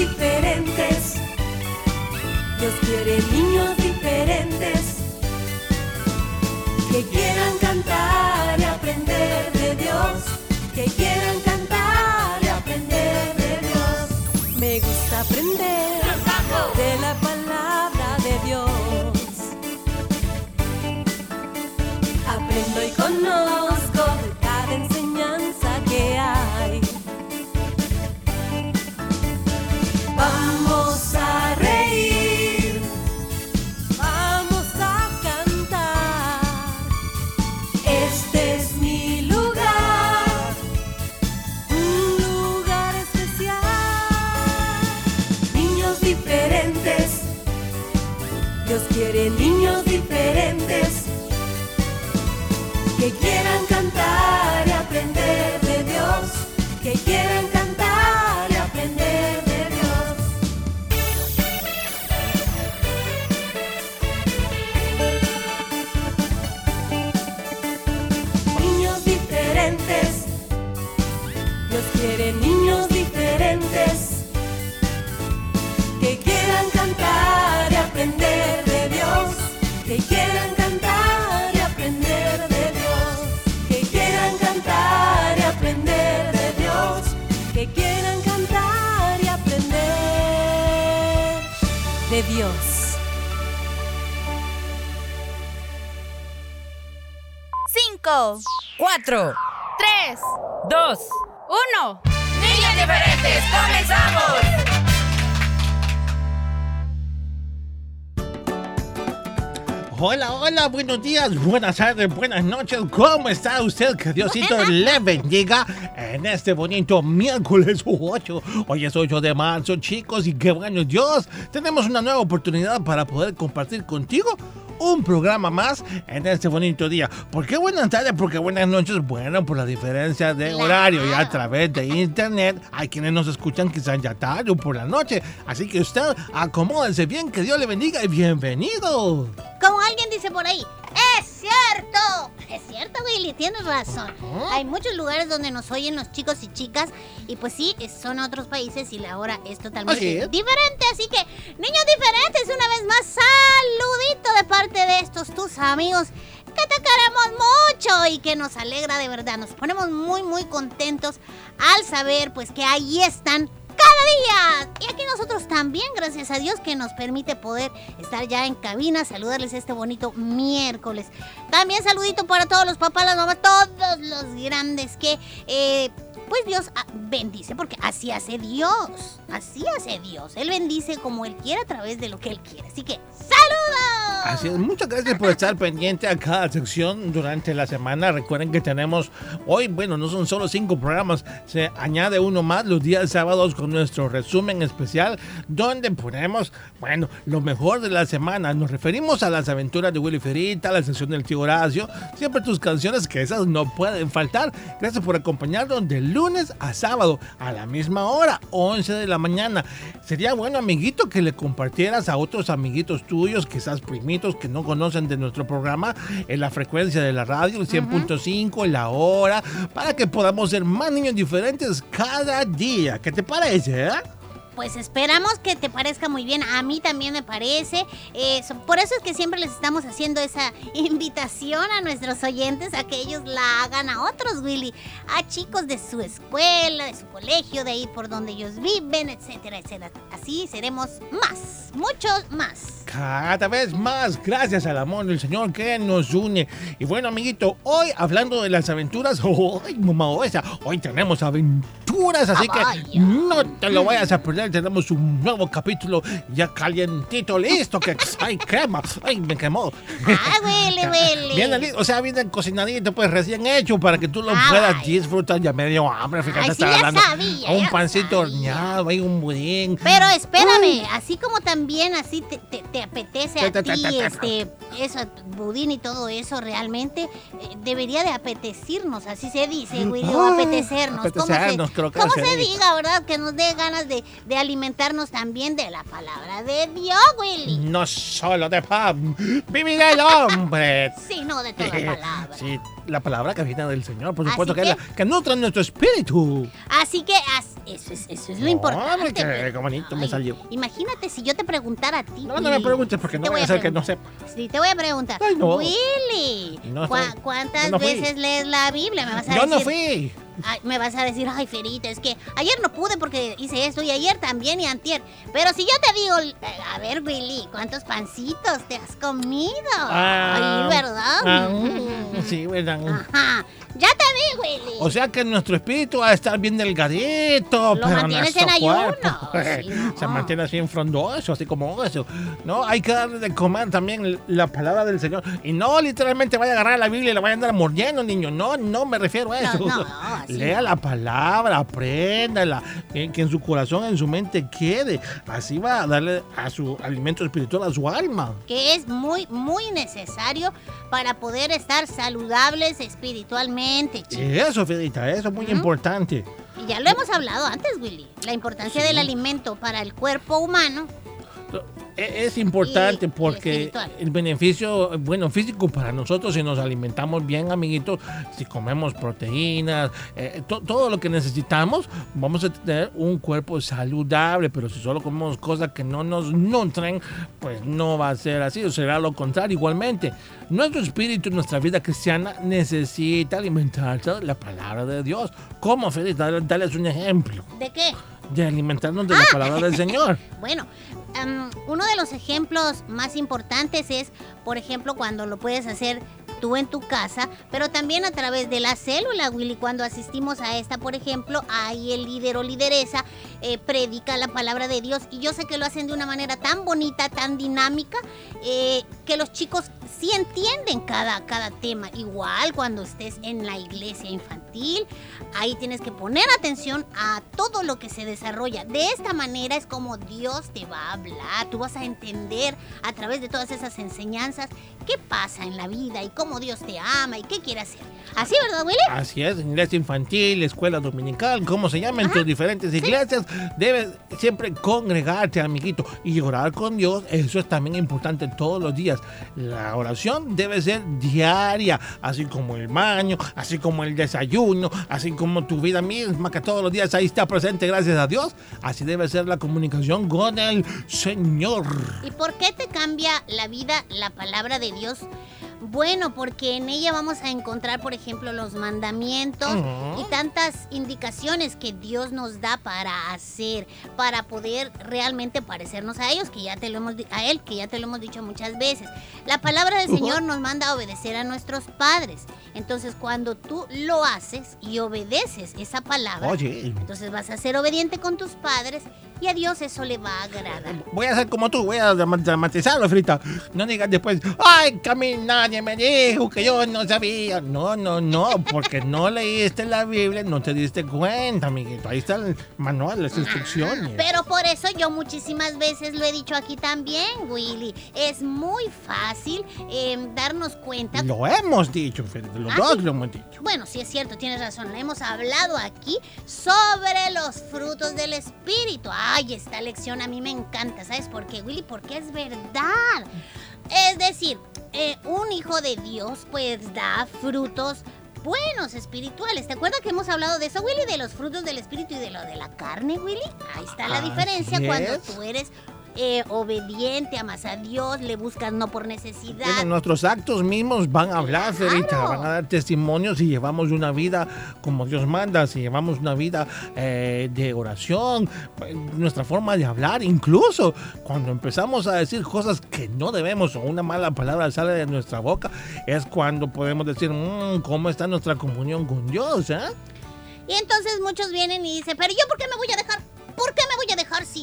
diferentes. Dios quiere niños diferentes que quieran 1. Niñas diferentes, comenzamos. Hola, hola, buenos días, buenas tardes, buenas noches. ¿Cómo está usted? Que Diosito le bendiga en este bonito miércoles 8. Hoy es 8 de marzo, chicos, y qué bueno Dios. Tenemos una nueva oportunidad para poder compartir contigo un programa más en este bonito día. ¿Por qué buenas tardes? Porque buenas noches, bueno, por la diferencia de horario y a través de internet hay quienes nos escuchan quizás ya tarde o por la noche. Así que usted acomódense bien, que Dios le bendiga y bienvenido. Como alguien dice por ahí, ¡es cierto! Es cierto, Willy, tienes razón. Hay muchos lugares donde nos oyen los chicos y chicas y pues sí, son otros países y la hora es totalmente Así diferente. Así que, niños diferentes, una vez más, saludito de parte de estos tus amigos que te queremos mucho y que nos alegra de verdad. Nos ponemos muy, muy contentos al saber pues que ahí están cada día. Y aquí nosotros también, gracias a Dios, que nos permite poder estar ya en cabina, saludarles este bonito miércoles. También saludito para todos los papás, las mamás, todos los grandes que, eh, pues Dios ah, bendice, porque así hace Dios. Así hace Dios. Él bendice como Él quiere a través de lo que Él quiere. Así que, ¡saludos! Muchas gracias por estar pendiente a cada sección durante la semana. Recuerden que tenemos hoy, bueno, no son solo cinco programas, se añade uno más los días sábados con nuestro resumen especial, donde ponemos, bueno, lo mejor de la semana. Nos referimos a las aventuras de Willy Ferita, la sección del tío Horacio, siempre tus canciones que esas no pueden faltar. Gracias por acompañarnos de lunes a sábado a la misma hora, 11 de la mañana. Sería bueno, amiguito, que le compartieras a otros amiguitos tuyos, quizás que no conocen de nuestro programa, en la frecuencia de la radio, el 100.5, la hora, para que podamos ser más niños diferentes cada día. ¿Qué te parece, eh? Pues esperamos que te parezca muy bien. A mí también me parece. Eh, por eso es que siempre les estamos haciendo esa invitación a nuestros oyentes a que ellos la hagan a otros, Willy. A chicos de su escuela, de su colegio, de ahí por donde ellos viven, etcétera, etcétera. Así seremos más, muchos más. Cada vez más, gracias al amor del Señor que nos une. Y bueno, amiguito, hoy hablando de las aventuras, ¡ay, mamá esa! Hoy tenemos aventuras, así Ah, que no te lo vayas a perder. Tenemos un nuevo capítulo ya calientito, listo, que ¡ay, crema! ¡Ay, me quemó! ¡Ah! Viene, li- o sea, viene cocinadito, pues recién hecho, para que tú lo Ah, puedas disfrutar. Ya medio hambre, fíjate, Ay, sí, está ya hablando. sabía, un pancito horneado, hay un budín. Pero espérame, así como también así te, te- te apetece a ti este eso budín y todo eso realmente eh, debería de apetecernos, así se dice, Willy, o Ah, apetecernos. ¿Cómo se- apetecernos, creo que ¿Cómo se diga, verdad? Que nos dé ganas de, de alimentarnos también de la palabra de Dios, Willy. No solo de pan, vivirá el hombre. Sí, no de toda palabra. Sí, la palabra que viene del Señor, por supuesto, que, es que- la que nutre nuestro espíritu. Así que as- Eso es, eso es lo No, importante. qué- qué bonito me salió. Imagínate si yo te preguntara a ti. No, no me Willy. preguntes porque no voy a hacer que no sepa. Sí, te voy a preguntar. Ay, no. Willy, No, ¿cuá- estoy- ¿cuántas yo veces lees la Biblia? Me vas a Yo decir. no fui. Ay, me vas a decir, ay, Ferita, es que ayer no pude porque hice esto y ayer también y antier. Pero si yo te digo, a ver, Willy, ¿cuántos pancitos te has comido? Ah, ay, ¿verdad? ah, mm, sí, ¿verdad? Ajá. Ya te vi, Willy. O sea que nuestro espíritu va a estar bien delgadito, Lo pero mantienes en ayuno, sí, no. se mantiene así en frondoso, así como eso. No, hay que darle de comer también la palabra del Señor. Y no literalmente vaya a agarrar la Biblia y la vaya a andar mordiendo, niño. No, no me refiero a No, eso. no, así Lea la palabra, apréndala, que, que en su corazón, en su mente quede. Así va a darle a su alimento espiritual a su alma. que es muy, muy necesario para poder estar saludables espiritualmente, chicos. Eso, Fedita, eso es muy importante. Y ya lo hemos hablado antes, Willy. La importancia del alimento para el cuerpo humano. E- Es importante Y- porque espiritual. el beneficio, bueno, físico para nosotros si nos alimentamos bien, amiguitos, si comemos proteínas, eh, to- todo lo que necesitamos, vamos a tener un cuerpo saludable, pero si solo comemos cosas que no nos nutren, pues no va a ser así, o será lo contrario igualmente. Nuestro espíritu, nuestra vida cristiana necesita alimentarse de la palabra de Dios. ¿Cómo, Feliz? Dale- Dales un ejemplo ¿De qué? de alimentarnos de la palabra del Señor. Bueno, em, uno de los ejemplos más importantes es, por ejemplo, cuando lo puedes hacer tú en tu casa, pero también a través de la célula, Willy. Cuando asistimos a esta, por ejemplo, ahí el líder o lideresa eh, predica la palabra de Dios y yo sé que lo hacen de una manera tan bonita, tan dinámica, eh, que los chicos sí entienden cada, cada tema. Igual cuando estés en la iglesia infantil, ahí tienes que poner atención a todo lo que se desarrolla. De esta manera es como Dios te va a hablar, tú vas a entender a través de todas esas enseñanzas qué pasa en la vida y cómo Dios te ama y qué quiere hacer. Así, ¿verdad, Willy? Así es, iglesia infantil, escuela dominical, como se llaman tus diferentes iglesias, debes siempre congregarte, amiguito, y orar con Dios. Eso es también importante todos los días. La oración debe ser diaria, así como el baño, así como el desayuno, así como tu vida misma, que todos los días ahí está presente, gracias a Dios. Así debe ser la comunicación con el Señor. ¿Y por qué te cambia la vida la palabra de Dios? Bueno, porque en ella vamos a encontrar, por ejemplo, los mandamientos y tantas indicaciones que Dios nos da para hacer, para poder realmente parecernos a ellos, que ya te lo hemos a él, que ya te lo hemos dicho muchas veces. La palabra del Señor nos manda a obedecer a nuestros padres. Entonces, cuando tú lo haces y obedeces esa palabra, Oye, entonces vas a ser obediente con tus padres y a Dios eso le va a agradar. Voy a hacer como tú, voy a drama- dramatizarlo, Frita. No digas después, ay, mí nadie me dijo que yo no sabía. No, no, no, porque no leíste la Biblia, no te diste cuenta, amiguito. Ahí está el manual, las instrucciones. Pero por eso yo muchísimas veces lo he dicho aquí también, Willy. Es muy fácil eh, darnos cuenta. Lo hemos dicho, Frita, los Ah, dos sí. lo hemos dicho. Bueno, sí es cierto, tienes razón. Hemos hablado aquí sobre los frutos del Espíritu. Ay, esta lección a mí me encanta. ¿Sabes por qué, Willy? Porque es verdad. Es decir, eh, un hijo de Dios pues da frutos buenos espirituales. ¿Te acuerdas que hemos hablado de eso, Willy? De los frutos del Espíritu y de lo de la carne, Willy. Ahí está la Así diferencia cuando tú eres eh, obediente, amas a Dios, le buscas no por necesidad. Bueno, nuestros actos mismos van a hablar, Claro. van a dar testimonio si llevamos una vida como Dios manda, si llevamos una vida eh, de oración, pues, nuestra forma de hablar, incluso cuando empezamos a decir cosas que no debemos o una mala palabra sale de nuestra boca, es cuando podemos decir, "Mm, ¿cómo está nuestra comunión con Dios? eh?" Y entonces muchos vienen y dicen, pero yo por qué me voy a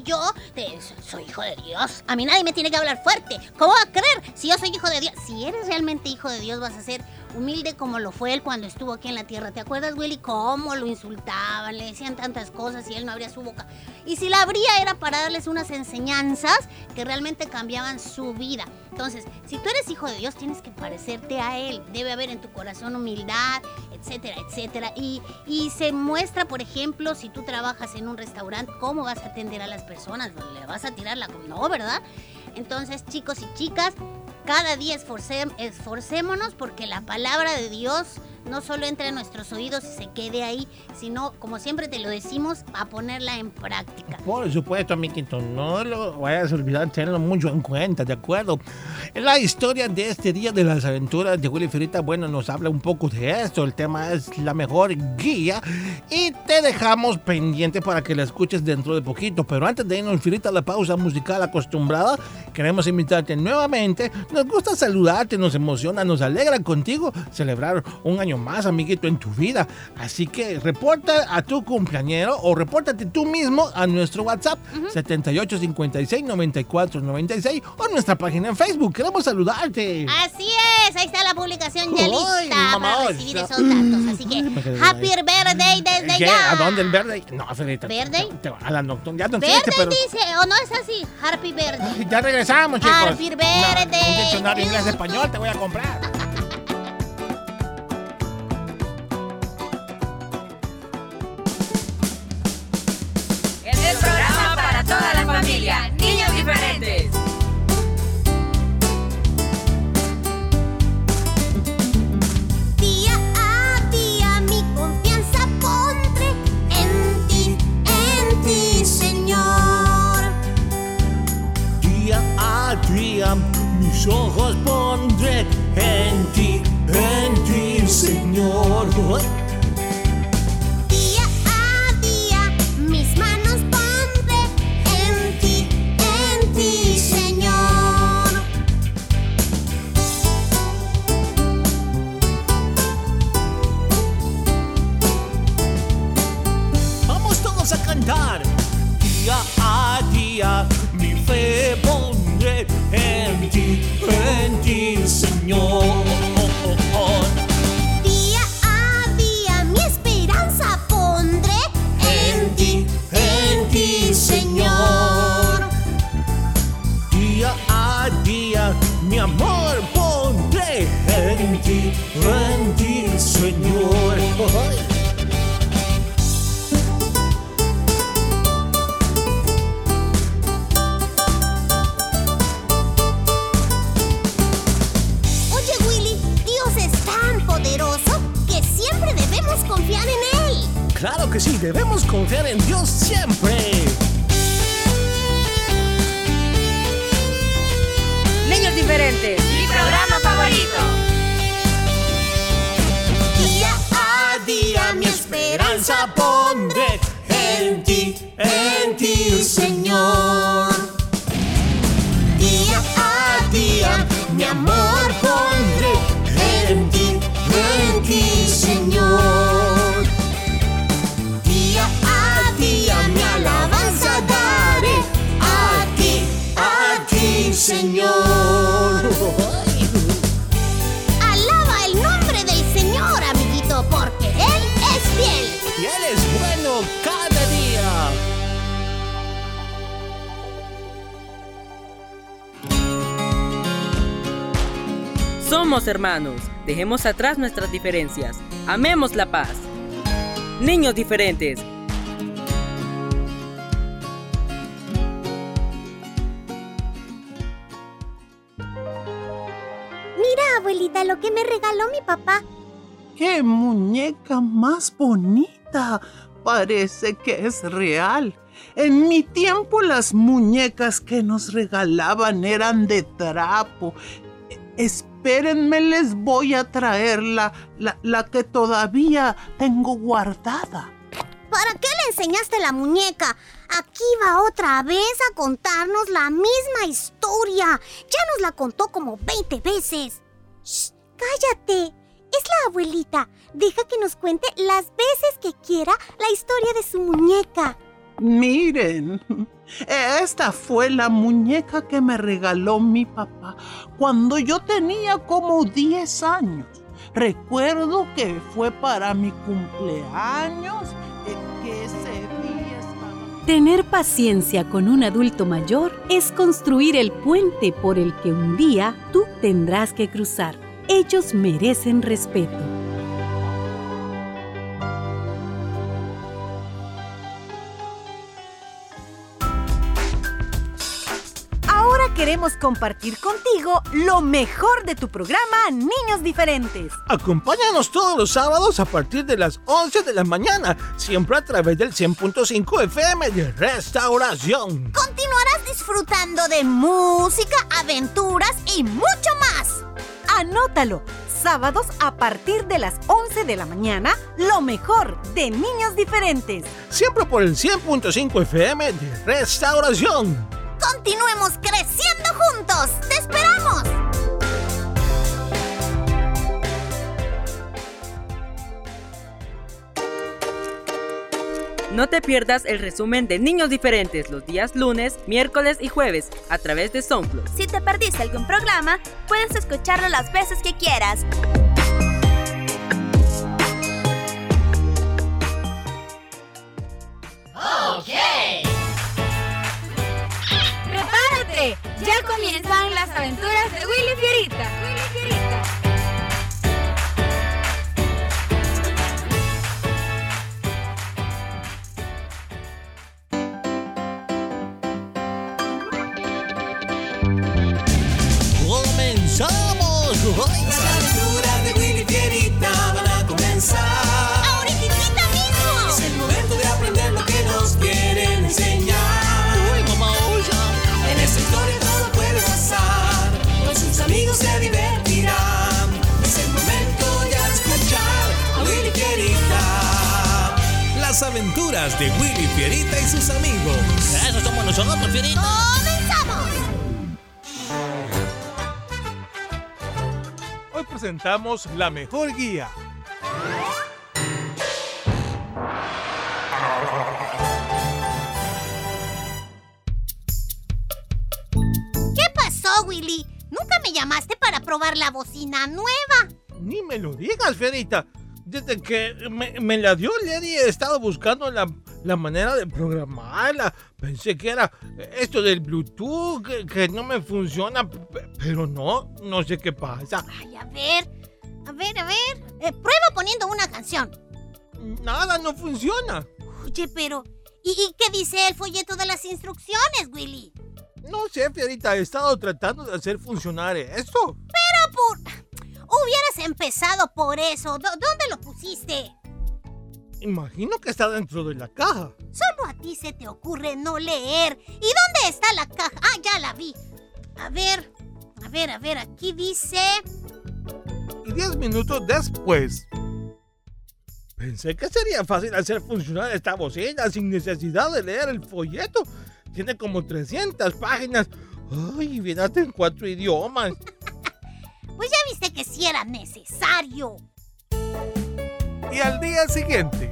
yo te- soy hijo de Dios? A mí nadie me tiene que hablar fuerte. ¿Cómo va a creer si yo soy hijo de Dios? Si eres realmente hijo de Dios vas a ser humilde como lo fue él cuando estuvo aquí en la tierra. ¿Te acuerdas, Willy? Cómo lo insultaban, le decían tantas cosas y él no abría su boca. Y si la abría era para darles unas enseñanzas que realmente cambiaban su vida. Entonces, si tú eres hijo de Dios, tienes que parecerte a Él. Debe haber en tu corazón humildad, etcétera, etcétera. Y, y se muestra, por ejemplo, si tú trabajas en un restaurante, cómo vas a atender a las personas. ¿Le vas a tirar la... No, ¿verdad? Entonces, chicos y chicas, cada día esforcé- esforcémonos porque la palabra de Dios no solo entre a nuestros oídos y se quede ahí, sino, como siempre te lo decimos, a ponerla en práctica. Por supuesto, amiguito, no lo vayas a olvidar, tenerlo mucho en cuenta, ¿de acuerdo? La historia de este día de las aventuras de Willy Firita, bueno, nos habla un poco de esto. El tema es la mejor guía y te dejamos pendiente para que la escuches dentro de poquito. Pero antes de irnos, Firita, a la pausa musical acostumbrada, queremos invitarte nuevamente. Nos gusta saludarte, nos emociona, nos alegra contigo celebrar un año más, amiguito, en tu vida. Así que reporta a tu cumpleañero o repórtate tú mismo a nuestro WhatsApp 7856 9496 o nuestra página en Facebook. Queremos saludarte. Así es, ahí está la publicación ya Ay, lista mamá, para recibir esos datos. Así que, Happy. Birthday desde ¿Qué? ya. ¿A dónde el verde? No, Fedita. ¿Verde? te- A la nocturna. Ya no Verde pero. dice, o no es así, Happy Birthday. Ya regresamos, chicos. Happy birthday. No, un diccionario inglés-español te voy a comprar. Ojos pondré en ti, en ti, Señor. Somos hermanos. Dejemos atrás nuestras diferencias. Amemos la paz. Niños diferentes. Mira, abuelita, lo que me regaló mi papá. ¡Qué muñeca más bonita! Parece que es real. En mi tiempo las muñecas que nos regalaban eran de trapo. Espérenme, les voy a traer la, la, la que todavía tengo guardada. ¿Para qué le enseñaste la muñeca? Aquí va otra vez a contarnos la misma historia. Ya nos la contó como 20 veces. Shh, cállate. Es la abuelita. Deja que nos cuente las veces que quiera la historia de su muñeca. Miren, esta fue la muñeca que me regaló mi papá cuando yo tenía como 10 años. Recuerdo que fue para mi cumpleaños, que. Tener paciencia con un adulto mayor es construir el puente por el que un día tú tendrás que cruzar. Ellos merecen respeto. Queremos compartir contigo lo mejor de tu programa Niños Diferentes. Acompáñanos todos los sábados a partir de las 11 de la mañana, siempre a través del 100.5 FM de Restauración. Continuarás disfrutando de música, aventuras y mucho más. Anótalo. Sábados a partir de las 11 de la mañana, lo mejor de Niños Diferentes. Siempre por el 100.5 FM de Restauración. Continuemos creciendo juntos. ¡Te esperamos! No te pierdas el resumen de Niños Diferentes los días lunes, miércoles y jueves a través de SoundCloud. Si te perdiste algún programa, puedes escucharlo las veces que quieras. Ya comienzan las aventuras de. Willy Fierita. De Willy Fierita y sus amigos. Eso somos nosotros, Fierita. ¡Comenzamos! Hoy presentamos la mejor guía. ¿Qué pasó, Willy? ¿Nunca me llamaste para probar la bocina nueva? Ni me lo digas, Fierita. Desde que me, me la dio Lady he estado buscando la, la manera de programarla. Pensé que era esto del Bluetooth, que, que no me funciona, pe- pero no, no sé qué pasa. Ay, a ver, a ver, a ver. Eh, prueba poniendo una canción. Nada, no funciona. Oye, pero... ¿y, y qué dice el folleto de las instrucciones, Willy? No sé, Fierita, he estado tratando de hacer funcionar esto. Pero por... Hubieras empezado por eso. ¿Dónde lo pusiste? Imagino que está dentro de la caja. Solo a ti se te ocurre no leer. ¿Y dónde está la caja? Ah, ya la vi. A ver, a ver, a ver, aquí dice... Y diez minutos después. Pensé que sería fácil hacer funcionar esta bocina sin necesidad de leer el folleto. Tiene como 300 páginas. Ay, viene hasta en cuatro idiomas. Pues ya viste que sí era necesario. Y al día siguiente,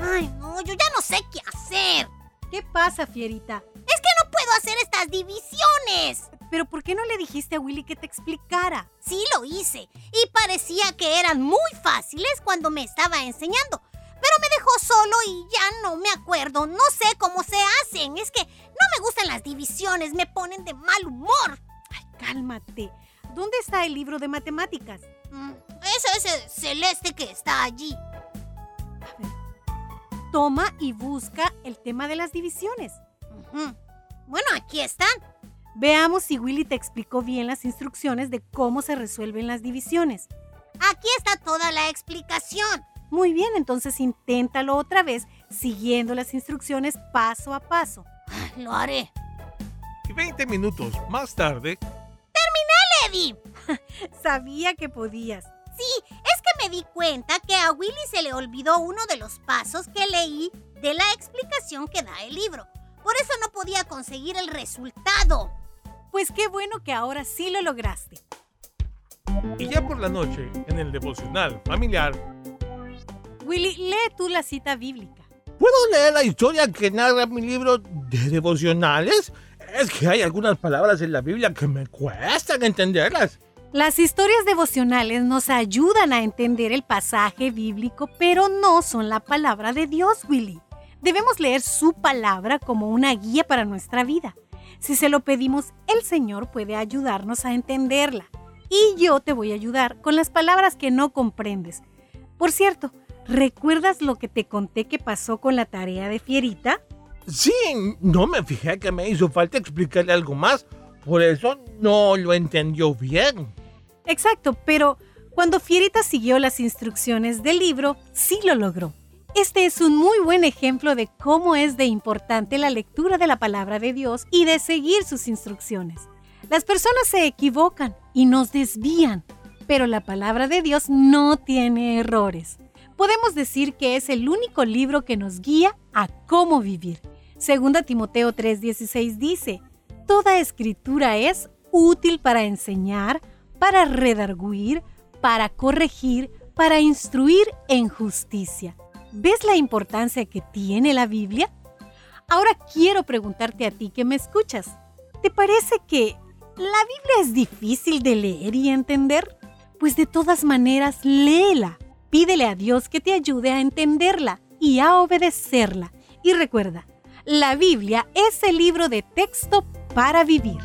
Ay, no, yo ya no sé qué hacer. ¿Qué pasa, Fierita? Es que no puedo hacer estas divisiones. ¿Pero por qué no le dijiste a Willy que te explicara? Sí lo hice y parecía que eran muy fáciles cuando me estaba enseñando. Pero me dejó solo y ya no me acuerdo. No sé cómo se hacen. Es que no me gustan las divisiones, me ponen de mal humor. Ay, cálmate. ¿Dónde está el libro de matemáticas? Mm, Ese es el celeste que está allí. Toma y busca el tema de las divisiones. Bueno, aquí están. Veamos si Willy te explicó bien las instrucciones de cómo se resuelven las divisiones. Aquí está toda la explicación. Muy bien, entonces inténtalo otra vez siguiendo las instrucciones paso a paso. Lo haré. y 20 minutos más tarde, Eddie. Sabía que podías. Sí, es que me di cuenta que a Willy se le olvidó uno de los pasos que leí de la explicación que da el libro. Por eso no podía conseguir el resultado. Pues qué bueno que ahora sí lo lograste. y ya por la noche, en el devocional familiar, Willy, lee tú la cita bíblica. ¿Puedo leer la historia que narra mi libro de devocionales? Es que hay algunas palabras en la Biblia que me cuestan entenderlas. Las historias devocionales nos ayudan a entender el pasaje bíblico, pero no son la palabra de Dios, Willy. Debemos leer su palabra como una guía para nuestra vida. Si se lo pedimos, el Señor puede ayudarnos a entenderla. Y yo te voy a ayudar con las palabras que no comprendes. Por cierto, ¿recuerdas lo que te conté que pasó con la tarea de Fierita? Sí, no me fijé que me hizo falta explicarle algo más. Por eso no lo entendió bien. Exacto, pero cuando Fierita siguió las instrucciones del libro, sí lo logró. Este es un muy buen ejemplo de cómo es de importante la lectura de la palabra de Dios y de seguir sus instrucciones. Las personas se equivocan y nos desvían, pero la palabra de Dios no tiene errores. Podemos decir que es el único libro que nos guía a cómo vivir. Segunda Timoteo 3:16 dice, Toda escritura es útil para enseñar, para redarguir, para corregir, para instruir en justicia. ¿Ves la importancia que tiene la Biblia? Ahora quiero preguntarte a ti que me escuchas. ¿Te parece que la Biblia es difícil de leer y entender? Pues de todas maneras, léela. Pídele a Dios que te ayude a entenderla y a obedecerla. Y recuerda, la Biblia es el libro de texto para vivir.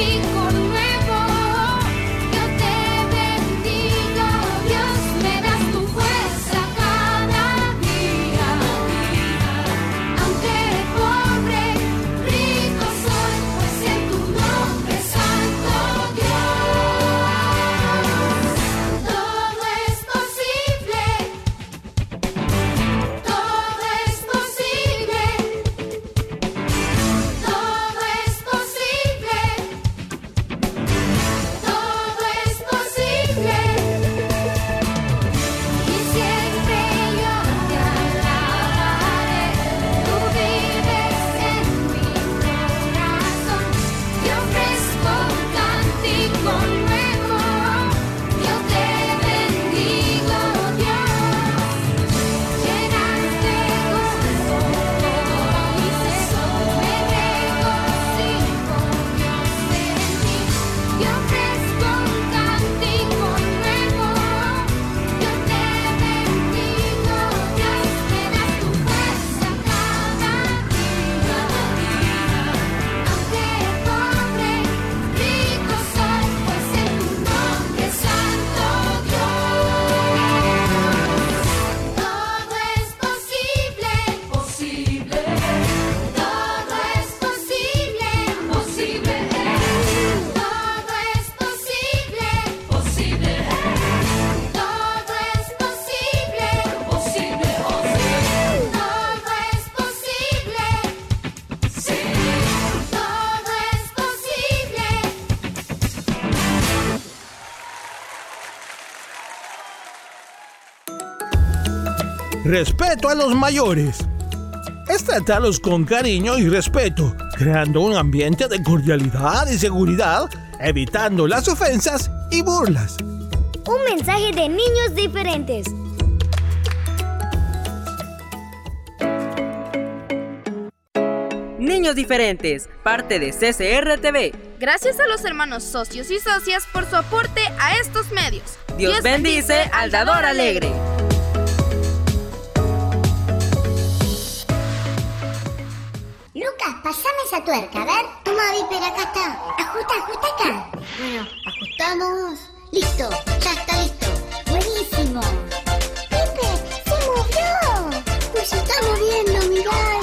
pico. a los mayores es tratarlos con cariño y respeto, creando un ambiente de cordialidad y seguridad, evitando las ofensas y burlas. Un mensaje de niños diferentes. Niños Diferentes, parte de CCRTV. Gracias a los hermanos socios y socias por su aporte a estos medios. Dios, bendice, al dador alegre. pasame esa tuerca, a ver. Toma, Viper, acá está. Ajusta, ajusta acá. Bueno, ajustamos. Listo, ya está listo. Buenísimo. Viper, se movió. Pues Nos está moviendo, mirá.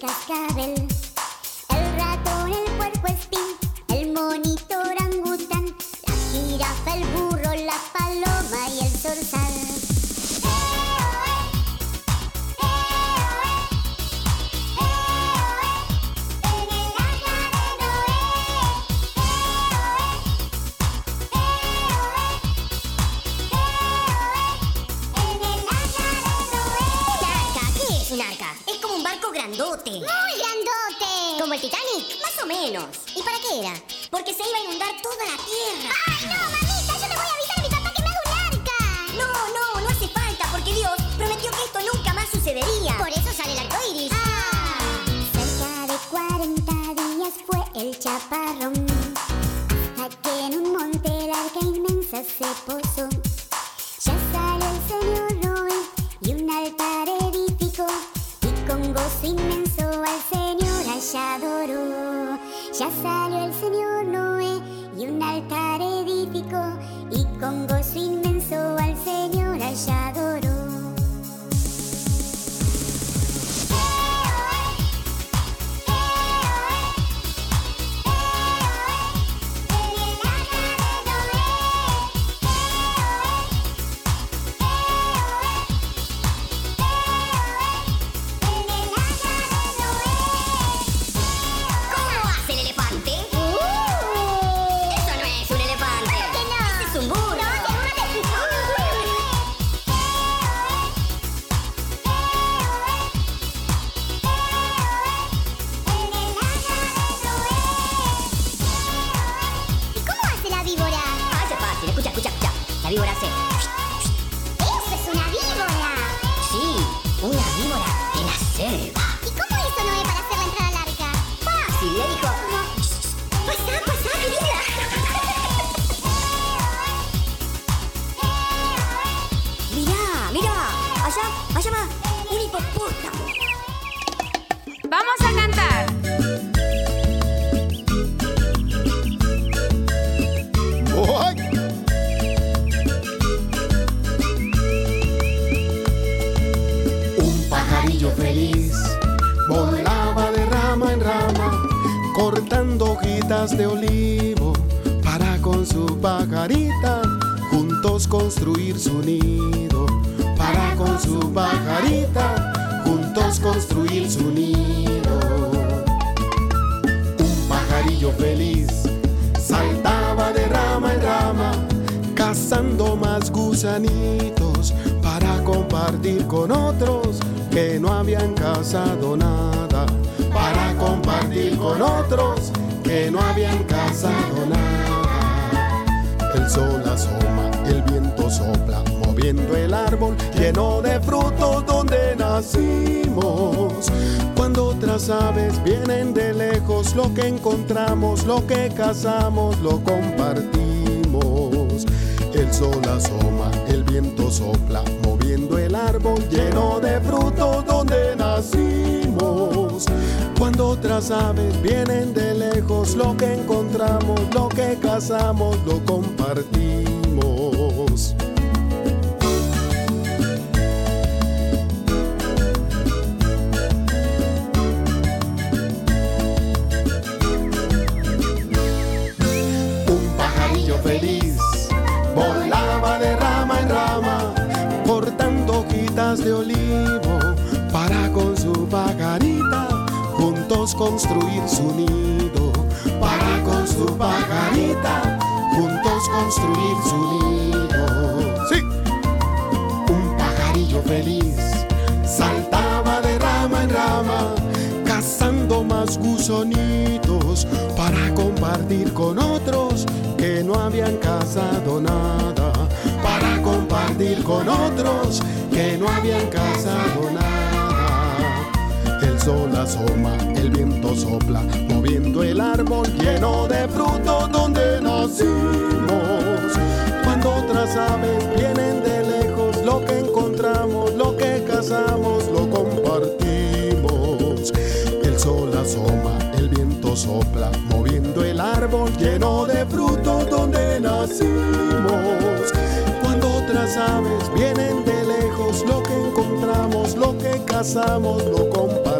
cascabel. se posó. Fácil, le dijo... de olivo para con su pajarita juntos construir su nido. Para con su pajarita juntos construir su nido. Un pajarillo feliz saltaba de rama en rama, cazando más gusanitos para compartir con otros que no habían cazado nada. Para compartir con otros que no habían cazado nada. El sol asoma, el viento sopla, moviendo el árbol lleno de frutos donde nacimos. Cuando otras aves vienen de lejos, lo que encontramos, lo que cazamos, lo compartimos. El sol asoma, el viento sopla, moviendo el árbol lleno de frutos donde nacimos. Cuando otras aves vienen de lejos, lo que encontramos, lo que cazamos, lo compartimos. Construir su nido. Para con su pajarita juntos construir su nido. Sí, un pajarillo feliz saltaba de rama en rama, cazando más gusonitos para compartir con otros que no habían cazado nada. Para compartir con otros que no habían cazado nada. El sol asoma, el viento sopla, moviendo el árbol lleno de frutos donde nacimos. Cuando otras aves vienen de lejos, lo que encontramos, lo que cazamos, lo compartimos. El sol asoma, el viento sopla, moviendo el árbol lleno de frutos donde nacimos. Cuando otras aves vienen de lejos, lo que encontramos, lo que cazamos, lo compartimos.